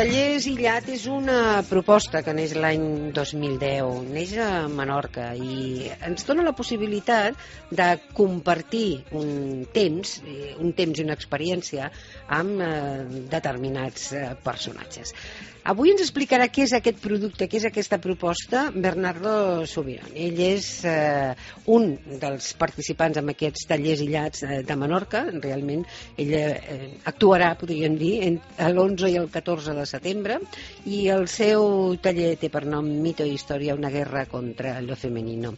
Tallers Illat és una proposta que neix l'any 2010, neix a Menorca i ens dona la possibilitat de compartir un temps, eh, un temps i una experiència amb eh, determinats eh, personatges. Avui ens explicarà què és aquest producte, què és aquesta proposta, Bernardo Subiron. Ell és eh, un dels participants en aquests tallers illats eh, de Menorca. Realment, ell eh, actuarà, podríem dir, l'11 i el 14 de setembre i el seu taller té per nom Mito i Història, una guerra contra lo femenino.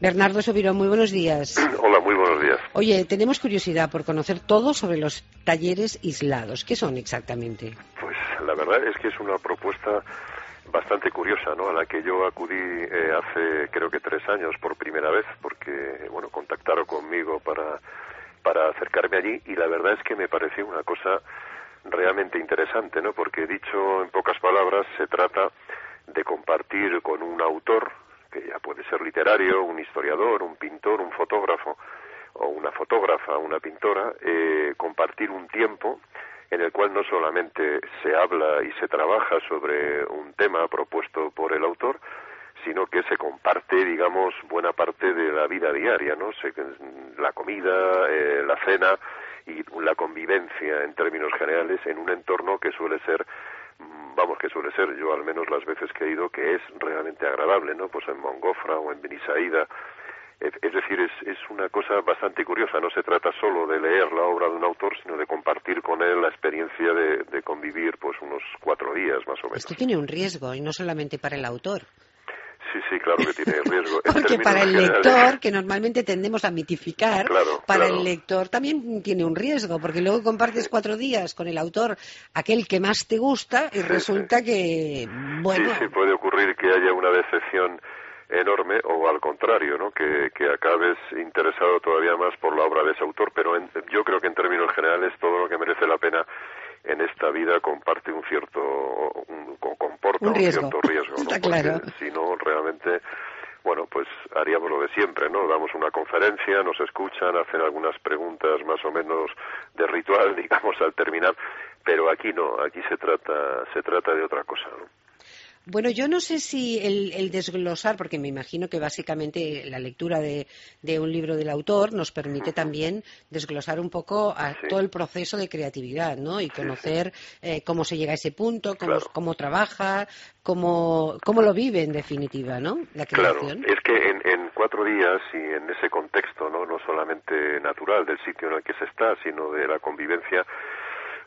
Bernardo Subirón, muy buenos días. Hola, muy buenos días. Oye, tenemos curiosidad por conocer todo sobre los talleres aislados. ¿Qué son exactamente? Pues la verdad es que es una propuesta bastante curiosa, ¿no? A la que yo acudí eh, hace creo que tres años por primera vez, porque bueno contactaron conmigo para para acercarme allí y la verdad es que me pareció una cosa realmente interesante, ¿no? Porque dicho en pocas palabras se trata de compartir con un autor que ya puede ser literario, un historiador, un pintor, un fotógrafo o una fotógrafa, una pintora, eh, compartir un tiempo en el cual no solamente se habla y se trabaja sobre un tema propuesto por el autor, sino que se comparte, digamos, buena parte de la vida diaria, ¿no? la comida, eh, la cena y la convivencia en términos generales en un entorno que suele ser mm, vamos, que suele ser, yo al menos las veces que he ido, que es realmente agradable, ¿no? Pues en Mongofra o en Benisaída, es decir, es, es una cosa bastante curiosa. No se trata solo de leer la obra de un autor, sino de compartir con él la experiencia de, de convivir pues unos cuatro días más o menos. Esto tiene un riesgo, y no solamente para el autor. Sí, sí, claro que tiene riesgo. Porque para el lector, que normalmente tendemos a mitificar, para el lector también tiene un riesgo, porque luego compartes cuatro días con el autor, aquel que más te gusta, y resulta que, bueno... Sí, sí, puede ocurrir que haya una decepción enorme o al contrario, ¿no? Que, que, acabes interesado todavía más por la obra de ese autor, pero yo creo que en términos generales todo lo que merece la pena en esta vida comparte un cierto, un, comporta un, cierto riesgo, ¿no? claro. si no realmente bueno, pues haríamos lo de siempre, ¿no? Damos una conferencia, nos escuchan, hacen algunas preguntas más o menos de ritual, digamos, al terminar, pero aquí no, aquí se trata, se trata de otra cosa, ¿no? Bueno, yo no sé si el, desglosar, porque me imagino que básicamente la lectura de, un libro del autor nos permite también desglosar un poco a todo el proceso de creatividad, ¿no? Y conocer eh, cómo se llega a ese punto, cómo, trabaja, cómo, cómo lo vive en definitiva, ¿no? La creación. Claro, es que en, en cuatro días y en ese contexto, ¿no? No solamente natural del sitio en el que se está, sino de la convivencia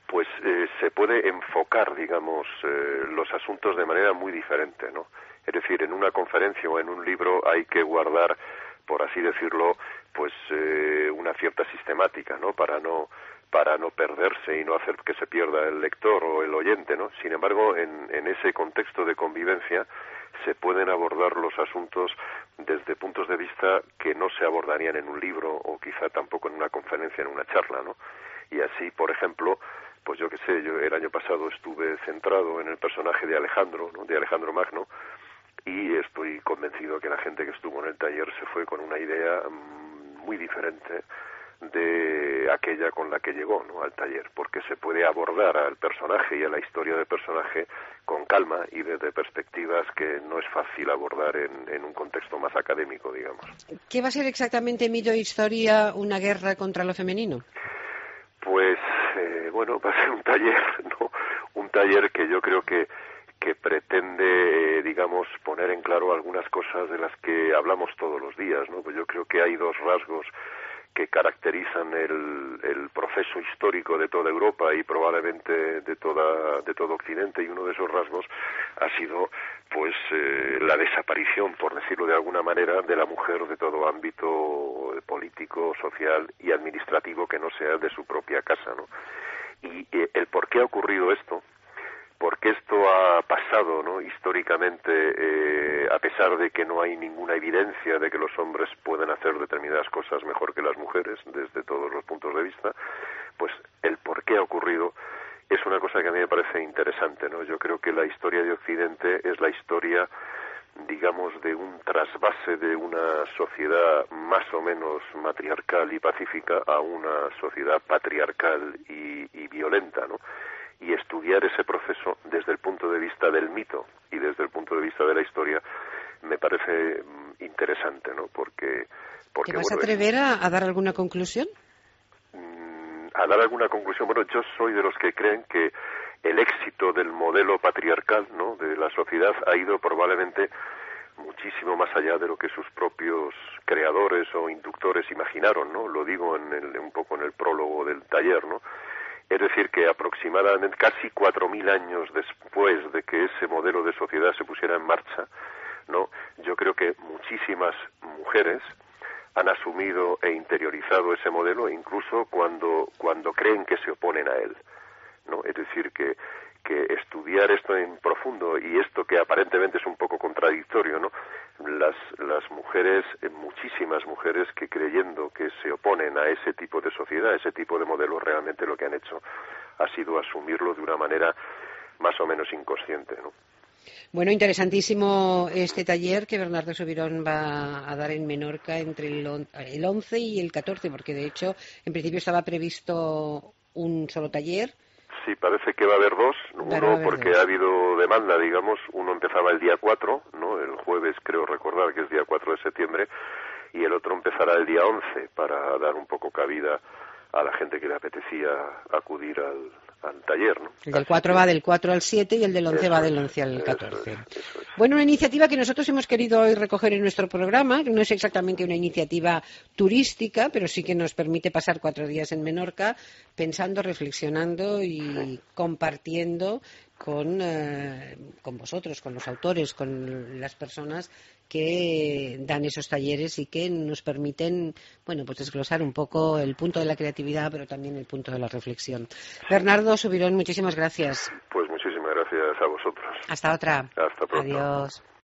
pues eh, se puede enfocar, digamos, eh, los asuntos de manera muy diferente, ¿no? Es decir, en una conferencia o en un libro hay que guardar, por así decirlo, pues eh, una cierta sistemática, ¿no? Para no para no perderse y no hacer que se pierda el lector o el oyente, ¿no? Sin embargo, en, en ese contexto de convivencia se pueden abordar los asuntos desde puntos de vista que no se abordarían en un libro o quizá tampoco en una conferencia, en una charla, ¿no? Y así, por ejemplo, pues yo qué sé, yo el año pasado estuve centrado en el personaje de Alejandro, ¿no? de Alejandro Magno, y estoy convencido que la gente que estuvo en el taller se fue con una idea mm, muy diferente de aquella con la que llegó al taller, porque se puede abordar al personaje y a la historia del personaje con calma y desde perspectivas que no es fácil abordar en, en un contexto más académico, digamos. ¿Qué va a ser exactamente mito historia, una guerra contra lo femenino? Pues eh, bueno, va a ser un taller, ¿no? Un taller que yo creo que que pretende, eh, digamos, poner en claro algunas cosas de las que hablamos todos los días, ¿no? Pues yo creo que hay dos rasgos que caracterizan el, el, proceso histórico de toda Europa y probablemente de toda de todo Occidente y uno de esos rasgos ha sido pues eh, la desaparición por decirlo de alguna manera de la mujer de todo ámbito político social y administrativo que no sea de su propia casa no y eh, el por qué ha ocurrido esto porque esto ha pasado ¿no? históricamente, eh, a pesar de que no hay ninguna evidencia de que los hombres pueden hacer determinadas cosas mejor que las mujeres desde todos los puntos de vista, pues el por qué ha ocurrido es una cosa que a mí me parece interesante. ¿no? Yo creo que la historia de Occidente es la historia digamos, de un trasvase de una sociedad más o menos matriarcal y pacífica a una sociedad patriarcal y, y violenta, ¿no? y estudiar ese proceso desde el punto de vista del mito y desde el punto de vista de la historia me parece mm, interesante, ¿no? Porque, porque ¿Te vas a atrever a, dar alguna conclusión? A dar alguna conclusión. Bueno, yo soy de los que creen que el éxito del modelo patriarcal, ¿no? De la sociedad ha ido probablemente muchísimo más allá de lo que sus propios creadores o inductores imaginaron, ¿no? Lo digo en el, un poco en el prólogo del taller, ¿no? Es decir, que aproximadamente casi cuatro mil años después de que ese modelo de sociedad se pusiera en marcha, ¿no? Yo creo que muchísimas mujeres han asumido e interiorizado ese modelo incluso cuando, cuando creen que se oponen a él, ¿no? Es decir, que que estudiar esto en profundo y esto que aparentemente es un poco contradictorio, ¿no? Las, las mujeres, eh, muchísimas mujeres que creyendo que se oponen a ese tipo de sociedad, a ese tipo de modelo, realmente lo que han hecho ha sido asumirlo de una manera más o menos inconsciente, ¿no? Bueno, interesantísimo este taller que Bernardo Subirón va a dar en Menorca entre el, el 11 y el 14, porque de hecho en principio estaba previsto un solo taller Sí, parece que va a haber dos. Uno porque ha habido demanda, digamos. Uno empezaba el día 4, ¿no? El jueves, creo recordar que es día 4 de septiembre. Y el otro empezará el día 11 para dar un poco cabida a la gente que le apetecía acudir al, al taller. ¿no? El del 4 va del 4 al 7 y el del 11 va del 11 al 14. Bueno, una iniciativa que nosotros hemos querido hoy recoger en nuestro programa, que no es exactamente una iniciativa turística, pero sí que nos permite pasar cuatro días en Menorca pensando, reflexionando y compartiendo con, eh, con vosotros, con los autores, con las personas que dan esos talleres y que nos permiten, bueno, pues desglosar un poco el punto de la creatividad, pero también el punto de la reflexión. Bernardo Subirón, muchísimas gracias. Pues muchísimas gracias a vosotros. Hasta otra. Hasta pronto. Adiós.